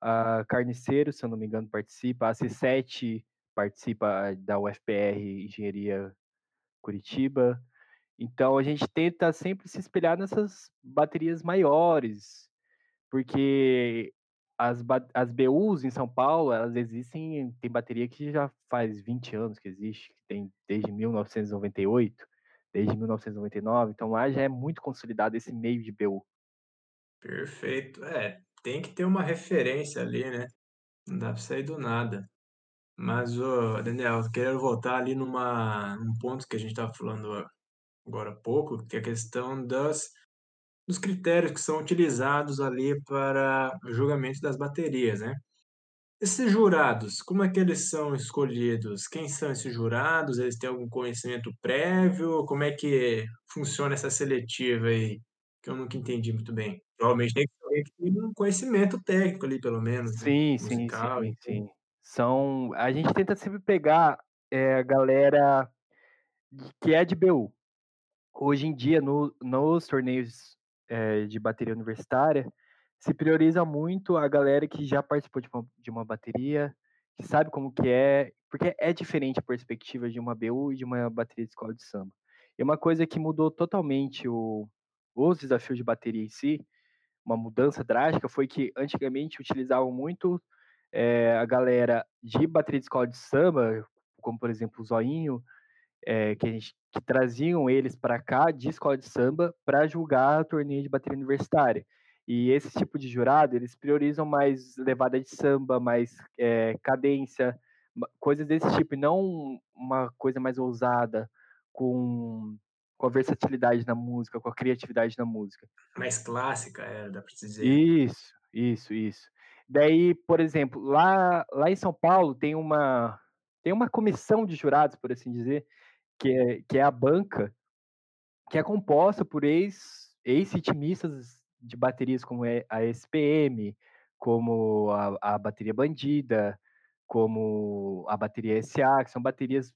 a Carniceiro, se eu não me engano, participa, a C7 participa da UFPR Engenharia Curitiba. Então a gente tenta sempre se espelhar nessas baterias maiores, porque as, as BUs em São Paulo, elas existem, tem bateria que já faz 20 anos que existe, que tem desde 1998, desde 1999, então lá já é muito consolidado esse meio de BU. Perfeito. É, tem que ter uma referência ali, né? Não dá para sair do nada. Mas, ô, Daniel, eu quero voltar ali numa, num ponto que a gente estava falando agora há pouco, que é a questão das, dos critérios que são utilizados ali para o julgamento das baterias, né? Esses jurados, como é que eles são escolhidos? Quem são esses jurados? Eles têm algum conhecimento prévio? Como é que funciona essa seletiva aí? Que eu nunca entendi muito bem. Provavelmente tem que ter alguém que tem um conhecimento técnico ali, pelo menos, né? Sim, sim, Musical, sim, sim. São, a gente tenta sempre pegar é, a galera que é de BU. Hoje em dia, no, nos torneios é, de bateria universitária, se prioriza muito a galera que já participou de uma, de uma bateria, que sabe como que é, porque é diferente a perspectiva de uma BU e de uma bateria de escola de samba. E uma coisa que mudou totalmente o, os desafios de bateria em si, uma mudança drástica, foi que antigamente utilizavam muito é, a galera de bateria de escola de samba, como por exemplo o Zoinho, é, que, a gente, que traziam eles para cá de escola de samba para julgar torneio de bateria universitária. E esse tipo de jurado, eles priorizam mais levada de samba, mais é, cadência, coisas desse tipo, e não uma coisa mais ousada, com, com a versatilidade na música, com a criatividade na música. Mais clássica, é, dá para dizer. Isso, isso, isso. Daí, por exemplo, lá, lá em São Paulo tem uma, tem uma comissão de jurados, por assim dizer, que é, que é a banca, que é composta por ex, ex-ritmistas de baterias como a SPM, como a, a bateria Bandida, como a bateria SA, que são baterias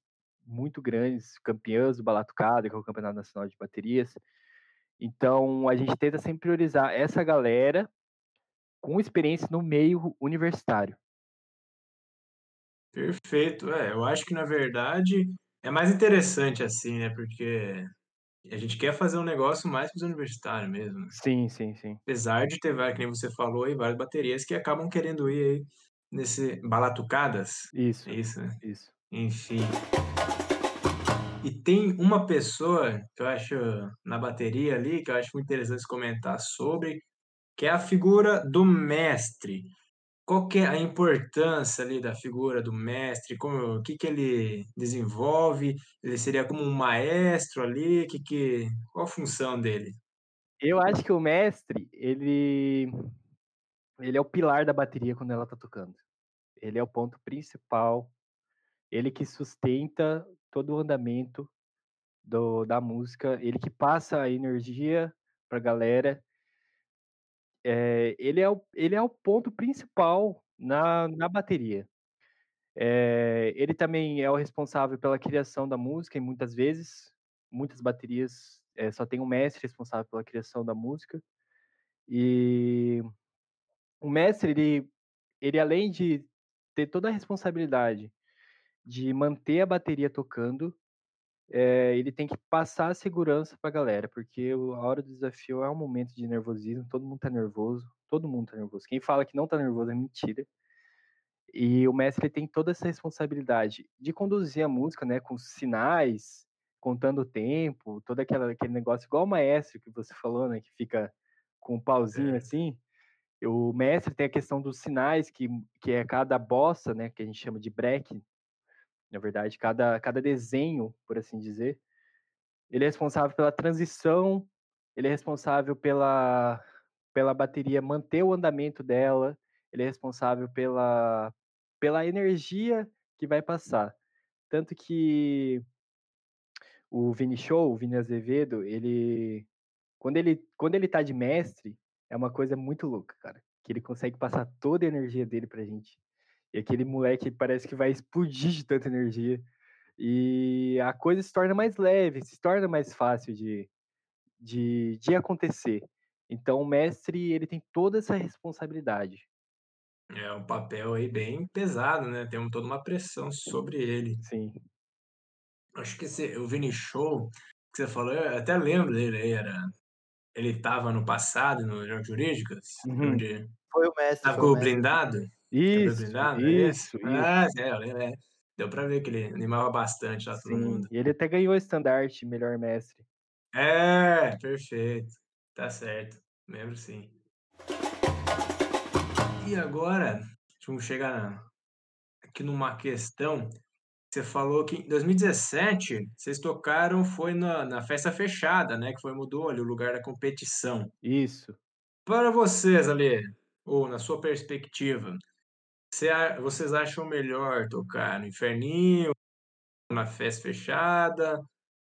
muito grandes, campeãs do Balatucada, que é o Campeonato Nacional de Baterias. Então, a gente tenta sempre priorizar essa galera com experiência no meio universitário. Perfeito. É, eu acho que na verdade é mais interessante assim, né? Porque a gente quer fazer um negócio mais para os universitários mesmo. né? Sim, sim, sim. Apesar de ter, várias, que nem você falou aí, várias baterias que acabam querendo ir aí nesse balatucadas. Isso, É isso, né? isso. Enfim. E tem uma pessoa que eu acho na bateria ali, que eu acho muito interessante comentar sobre, que é a figura do mestre. Qual que é a importância ali da figura do mestre? Como, o que que ele desenvolve? Ele seria como um maestro ali? Que que, qual a função dele? Eu acho que o mestre, ele ele é o pilar da bateria quando ela tá tocando. Ele é o ponto principal. Ele que sustenta todo o andamento do, da música, ele que passa a energia pra galera. É, ele, é o, ele é o ponto principal na, na bateria. É, ele também é o responsável pela criação da música, e muitas vezes, muitas baterias é, só tem um mestre responsável pela criação da música. E o mestre, ele, ele além de ter toda a responsabilidade de manter a bateria tocando, é, ele tem que passar a segurança para a galera, porque a hora do desafio é um momento de nervosismo, todo mundo tá nervoso, todo mundo tá nervoso. Quem fala que não tá nervoso é mentira. E o mestre ele tem toda essa responsabilidade de conduzir a música, né, com sinais, contando o tempo, todo aquela, aquele negócio, igual o maestro que você falou, né, que fica com um pauzinho Certo. assim. O mestre tem a questão dos sinais, que, que é cada bossa, né, que a gente chama de break, na verdade, cada, cada desenho, por assim dizer. Ele é responsável pela transição, ele é responsável pela, pela bateria manter o andamento dela, ele é responsável pela, pela energia que vai passar. Tanto que o Vini Show, o Vini Azevedo, ele quando ele quando ele tá de mestre, é uma coisa muito louca, cara, que ele consegue passar toda a energia dele pra gente. E aquele moleque parece que vai explodir de tanta energia. E a coisa se torna mais leve, se torna mais fácil de, de, de acontecer. Então o mestre ele tem toda essa responsabilidade. É um papel aí bem pesado, né? Tem toda uma pressão sobre ele. Sim. Acho que esse, o Vini Show, que você falou, eu até lembro dele aí, era. Ele estava no passado, no Jogos Jurídicos, Uhum. onde Foi o mestre. estava foi com o o mestre. Blindado. Isso, é isso, isso. Ah, é, eu lembro, é. Deu pra ver que ele animava bastante lá todo Sim. mundo. E ele até ganhou o estandarte melhor mestre. É, perfeito. Tá certo. Lembro sim. E agora, vamos chegar aqui numa questão. Você falou que em 2017 vocês tocaram foi na, na festa fechada, né? Que foi mudou ali o lugar da competição. Isso. Para vocês ali, ou na sua perspectiva, vocês acham melhor tocar no Inferninho, na festa fechada,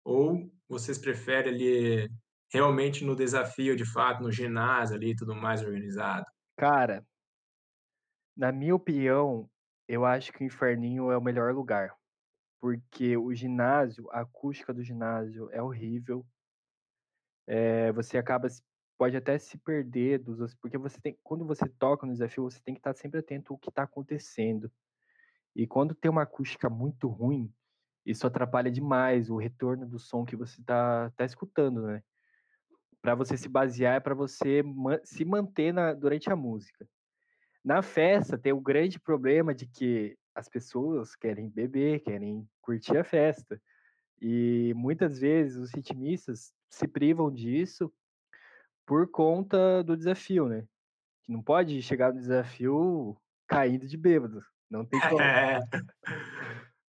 ou vocês preferem ali realmente no desafio de fato, no ginásio ali, tudo mais organizado? Cara, na minha opinião, eu acho que o Inferninho é o melhor lugar. Porque o ginásio, a acústica do ginásio é horrível. É, você acaba, se- pode até se perder dos, porque você tem, quando você toca no desafio, você tem que estar sempre atento ao que está acontecendo. E quando tem uma acústica muito ruim, isso atrapalha demais o retorno do som que você está tá escutando, né? Para você se basear, é para você ma- se manter na, durante a música. Na festa, tem o grande problema de que as pessoas querem beber, querem curtir a festa. E muitas vezes os ritmistas se privam disso por conta do desafio, né? Que não pode chegar no desafio caindo de bêbado. Não tem como. É,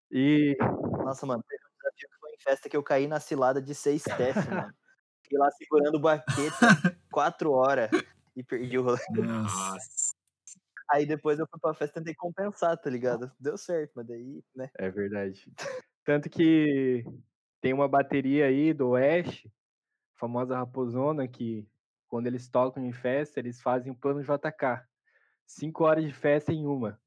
E Nossa, mano, teve um desafio que foi em festa que eu caí na cilada de seis step, mano. Fiquei lá segurando baqueta quatro horas e perdi o rolê. Nossa. Aí depois eu fui pra festa e tentei compensar, tá ligado? Deu certo, mas daí, né? é verdade. Tanto que tem uma bateria aí do Oeste, a famosa Raposona, que quando eles tocam em festa, eles fazem o plano JK. Cinco horas de festa em uma.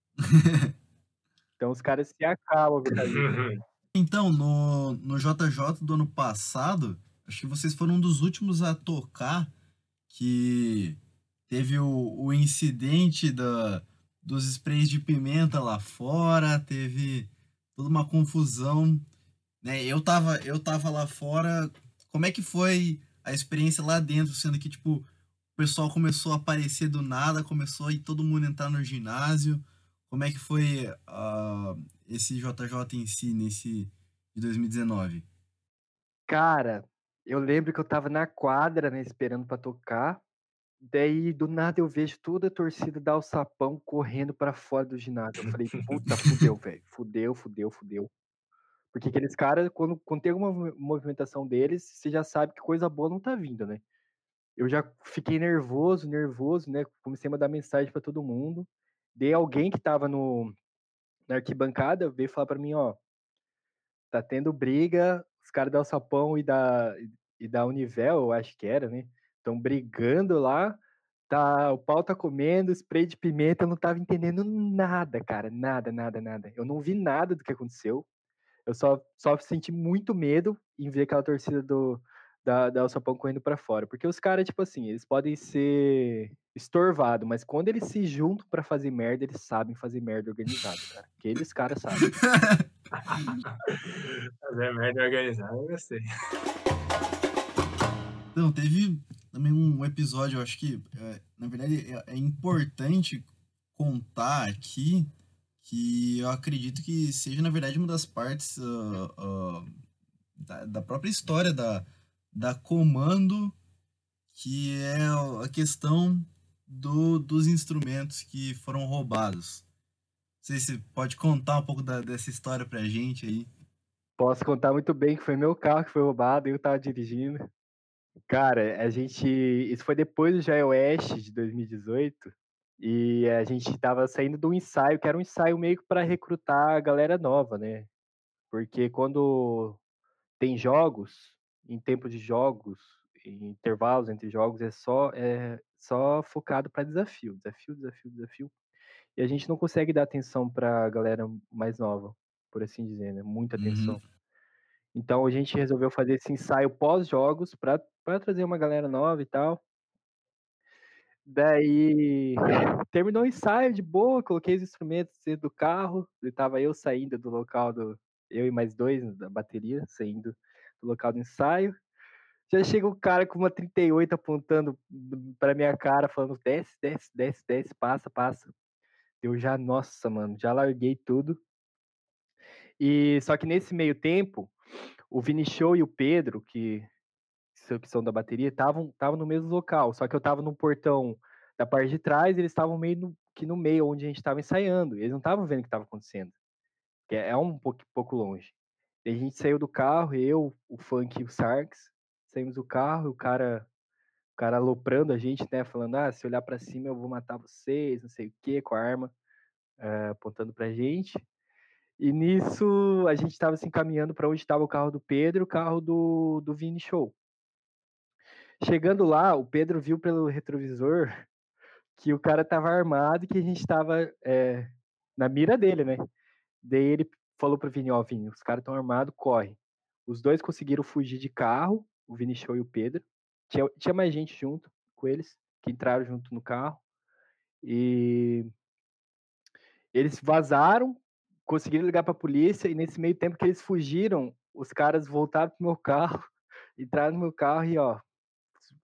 Então os caras se acabam. Então, no, no JJ do ano passado, acho que vocês foram um dos últimos a tocar que teve o, o incidente da, dos sprays de pimenta lá fora, teve toda uma confusão. Né? Eu, tava, eu tava lá fora. Como é que foi a experiência lá dentro, sendo que, tipo, o pessoal começou a aparecer do nada, começou a ir todo mundo entrar no ginásio. Como é que foi ah, esse JJ em si, nesse de 2019? Cara, eu lembro que eu tava na quadra, né, esperando pra tocar. Daí, do nada, eu vejo toda a torcida da Alçapão correndo pra fora do ginásio. Eu falei, puta, fudeu, velho. Fudeu, fudeu, fudeu. Porque aqueles caras, quando, quando tem alguma movi- movimentação deles, você já sabe que coisa boa não tá vindo, né? Eu já fiquei nervoso, nervoso, né? Comecei a mandar mensagem pra todo mundo. Daí alguém que tava no, na arquibancada veio falar pra mim, ó, tá tendo briga, os caras da Alçapão e da, e da Univel, eu acho que era, né? Estão brigando lá, tá, o pau tá comendo, spray de pimenta, eu não tava entendendo nada, cara, nada, nada, nada. Eu não vi nada do que aconteceu. Eu só, só senti muito medo em ver aquela torcida do, da, da Alçapão correndo pra fora. Porque os caras, tipo assim, eles podem ser estorvados, mas quando eles se juntam pra fazer merda, eles sabem fazer merda organizada, cara. Aqueles caras sabem. Fazer merda organizada, eu gostei. Então, teve também um episódio, eu acho que, é, na verdade, é, é importante contar aqui que eu acredito que seja, na verdade, uma das partes ah, ah, da, da própria história da, da Comando, que é a questão do, dos instrumentos que foram roubados. Não sei se pode contar um pouco da- dessa história pra gente aí. Posso contar muito bem que foi meu carro que foi roubado, eu tava dirigindo. Cara, a gente. Isso foi depois do Jair Oeste de 2018. E a gente tava saindo do ensaio, que era um ensaio meio que para recrutar a galera nova, né? Porque quando tem jogos, em tempo de jogos, em intervalos entre jogos, é só, é só focado para desafio, desafio, desafio, desafio. E a gente não consegue dar atenção para a galera mais nova. por assim dizer, né? Muita Uhum. atenção. Então a gente resolveu fazer esse ensaio pós-jogos para trazer uma galera nova e tal. Daí terminou o ensaio de boa, coloquei os instrumentos dentro do carro, e tava eu saindo do local do. Eu e mais dois da bateria, saindo do local do ensaio. Já chega o cara com uma 38 apontando pra minha cara, falando: desce, desce, desce, desce, passa, passa. Eu já, nossa, mano, já larguei tudo. E só que nesse meio tempo, o Vini Show e o Pedro, que, que são da bateria, estavam no mesmo local. Só que eu tava no portão da parte de trás, eles estavam meio no, que no meio onde a gente estava ensaiando. Eles não estavam vendo o que estava acontecendo. É, é um pouco, pouco longe. E a gente saiu do carro, eu, o Funk e o Sarks, saímos do carro, o cara, o cara aloprando a gente, né? Falando, ah, se olhar para cima eu vou matar vocês, não sei o que, com a arma uh, apontando pra gente. E nisso a gente estava se encaminhando para onde estava o carro do Pedro, o carro do, do Vini Show. Chegando lá, o Pedro viu pelo retrovisor que o cara estava armado e que a gente estava é, na mira dele, né? Daí ele falou pro Vini, ó, Vini, os caras estão armados, corre. Os dois conseguiram fugir de carro, o Vini Show e o Pedro. Tinha, tinha mais gente junto com eles, que entraram junto no carro. E eles vazaram, conseguiram ligar para a polícia, e nesse meio tempo que eles fugiram, os caras voltaram pro meu carro, entraram no meu carro e, ó,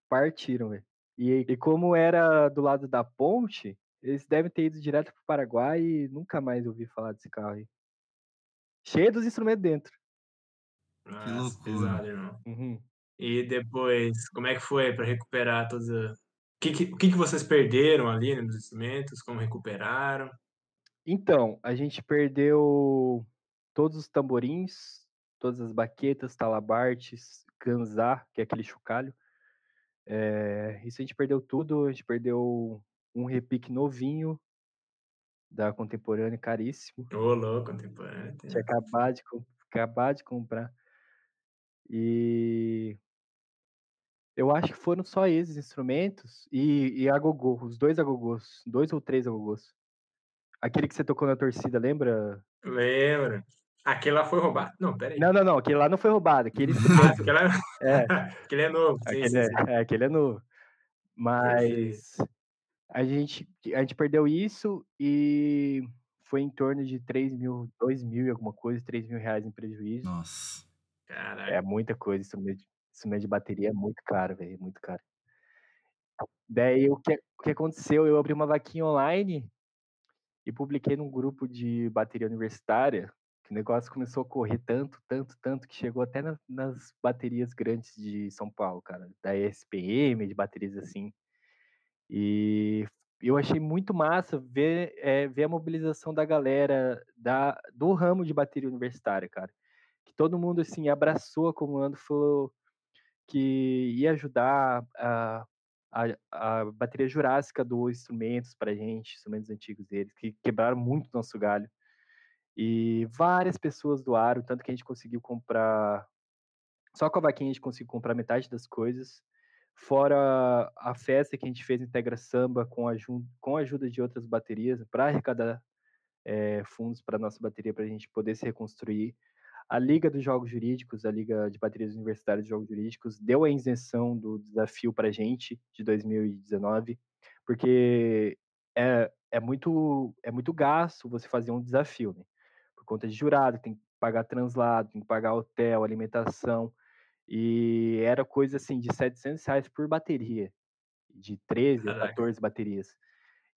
partiram, velho. E, e como era do lado da ponte, eles devem ter ido direto pro Paraguai e nunca mais ouvi falar desse carro aí. Cheio dos instrumentos dentro. Nossa, que loucura. pesado, irmão. Uhum. E depois, como é que foi para recuperar todos a... O que, que, o que, que vocês perderam ali nos instrumentos? Como recuperaram? Então, a gente perdeu todos os tamborins, todas as baquetas, talabartes, ganzá, que é aquele chocalho. É, isso a gente perdeu tudo, a gente perdeu um repique novinho da Contemporânea, caríssimo. Ô, louco, Contemporânea. Tinha acabado de, acabar de comprar. E eu acho que foram só esses instrumentos e, e agogô, os dois agogôs, dois ou três agogôs. Aquele que você tocou na torcida, lembra? Lembro. Aquele lá foi roubado? Não, peraí. Não, não, não. Aquele lá não foi roubado. Aquele, ah, aquele, é... é. aquele é novo. Aquele, sim, sim. É, é, aquele é novo. Mas a gente, a gente perdeu isso e foi em torno de 3 mil, 2 mil e alguma coisa, 3 mil reais em prejuízo. Nossa. Caraca. É muita coisa. Instrumento de, instrumento de bateria é muito caro, velho. Muito caro. Daí o que, o que aconteceu? Eu abri uma vaquinha online e publiquei num grupo de bateria universitária que o negócio começou a correr tanto, tanto, tanto, que chegou até na, nas baterias grandes de São Paulo, cara, da ESPM, de baterias assim. E eu achei muito massa ver, é, ver a mobilização da galera da, do ramo de bateria universitária, cara. Que todo mundo, assim, abraçou a comando, falou que ia ajudar a, a, a bateria jurássica do instrumentos pra gente, instrumentos antigos deles, que quebraram muito nosso galho. E várias pessoas doaram, tanto que a gente conseguiu comprar. Só com a vaquinha a gente conseguiu comprar metade das coisas. Fora a festa que a gente fez Integra Samba com a, com a ajuda de outras baterias para arrecadar é, fundos para nossa bateria para a gente poder se reconstruir. A Liga dos Jogos Jurídicos, a Liga de Baterias Universitárias de Jogos Jurídicos, deu a isenção do desafio para a gente de 2019, porque é, é, muito, é muito gasto você fazer um desafio, né? Conta de jurado, tem que pagar translado, tem que pagar hotel, alimentação. E era coisa assim de 700 reais por bateria, de 13 Caraca. a 14 baterias.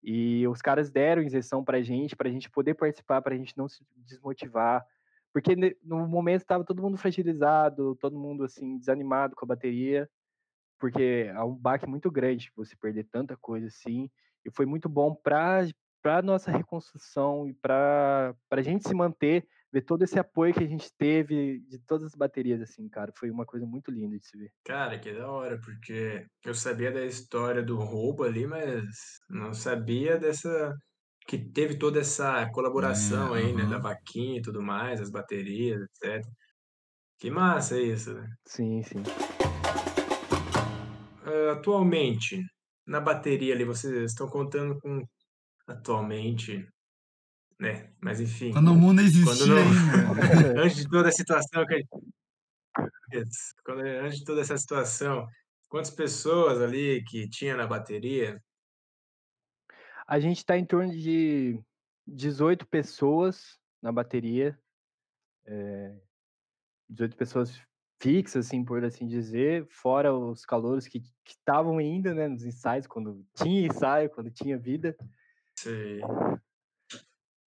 E os caras deram isenção pra gente, pra gente poder participar, pra gente não se desmotivar. Porque no momento estava todo mundo fragilizado, todo mundo assim, desanimado com a bateria, porque é um baque muito grande você perder tanta coisa assim. E foi muito bom para para nossa reconstrução e para a gente se manter, ver todo esse apoio que a gente teve de todas as baterias, assim, cara, foi uma coisa muito linda de se ver. Cara, que da hora, porque eu sabia da história do roubo ali, mas não sabia dessa que teve toda essa colaboração é, aí, né, da vaquinha e tudo mais, as baterias, etc. Que massa isso, né? Sim, sim. Uh, atualmente, na bateria ali, vocês estão contando com atualmente né? Mas enfim. Quando o mundo existia não- ainda. antes de toda a situação que a gente... Isso. Quando- antes de toda essa situação, quantas pessoas ali que tinha na bateria? A gente está em torno de 18 pessoas na bateria. é, 18 pessoas fixas, assim, por assim dizer, fora os calouros que que estavam ainda, né, nos ensaios, quando tinha ensaio, quando tinha vida. Sei.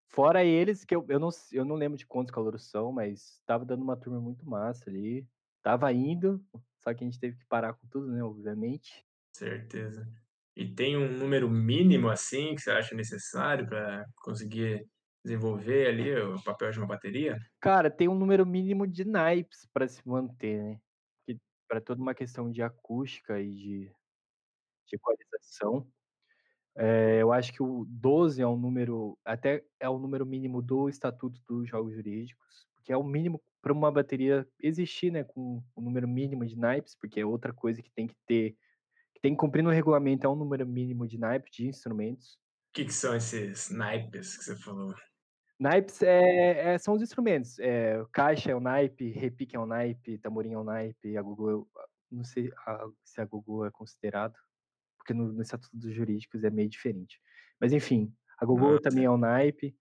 Fora eles, que eu, eu, não, eu não lembro de quantos calouros são, mas tava dando uma turma muito massa ali. Tava indo, só que a gente teve que parar com tudo, né, obviamente. Certeza. E tem um número mínimo assim que você acha necessário para conseguir desenvolver ali o papel de uma bateria? Cara, tem um número mínimo de naipes para se manter, né? Para toda uma questão de acústica e de, de equalização. É, eu acho que o 12 é um número, até é o número mínimo do Estatuto dos Jogos Jurídicos, que é o mínimo para uma bateria existir, né, com o número mínimo de naipes, porque é outra coisa que tem que ter, que tem que cumprir no regulamento, é um número mínimo de naipes de instrumentos. O que, que são esses naipes que você falou? Naipes é, é- são os instrumentos. É, caixa é um naipe, repique é um naipe, tamborim é um naipe, agogô, não sei a- se agogô é considerado, porque no, no Estatuto dos Jurídicos é meio diferente. Mas enfim, agogô Ah, também é um naipe,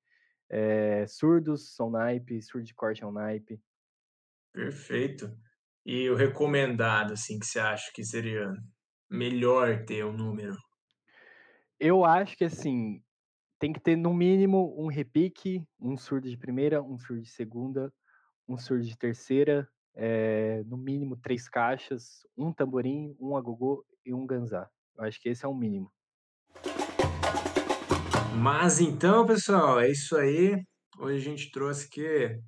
é, surdos são naipe, surdo de corte é um naipe. Perfeito. E o recomendado, assim, que você acha que seria melhor ter um número? Eu acho que assim, tem que ter no mínimo um repique, um surdo de primeira, um surdo de segunda, um surdo de terceira, é, no mínimo três caixas, um tamborim, um agogô e um ganzá. Eu acho que esse é o mínimo. Mas então, pessoal, é isso aí. Hoje a gente trouxe aqui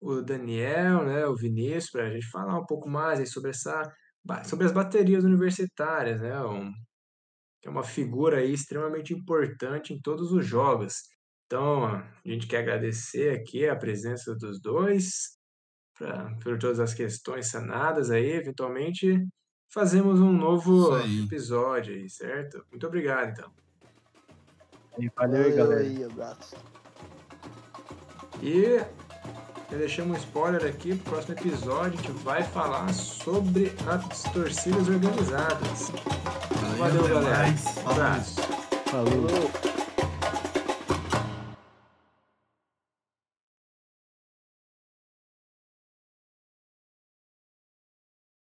o Daniel, né, o Vinícius, para a gente falar um pouco mais sobre essa, sobre as baterias universitárias, né, um, é uma figura aí extremamente importante em todos os jogos. Então, a gente quer agradecer aqui a presença dos dois, pra, por todas as questões sanadas aí, eventualmente fazemos um novo aí. episódio aí, certo? Muito obrigado, então. E valeu aí, galera. aí, abraço. E já deixamos um spoiler aqui, pro próximo episódio a gente vai falar sobre as torcidas organizadas. Valeu, Valeu, galera. mais. Um abraço. Falou. Falou.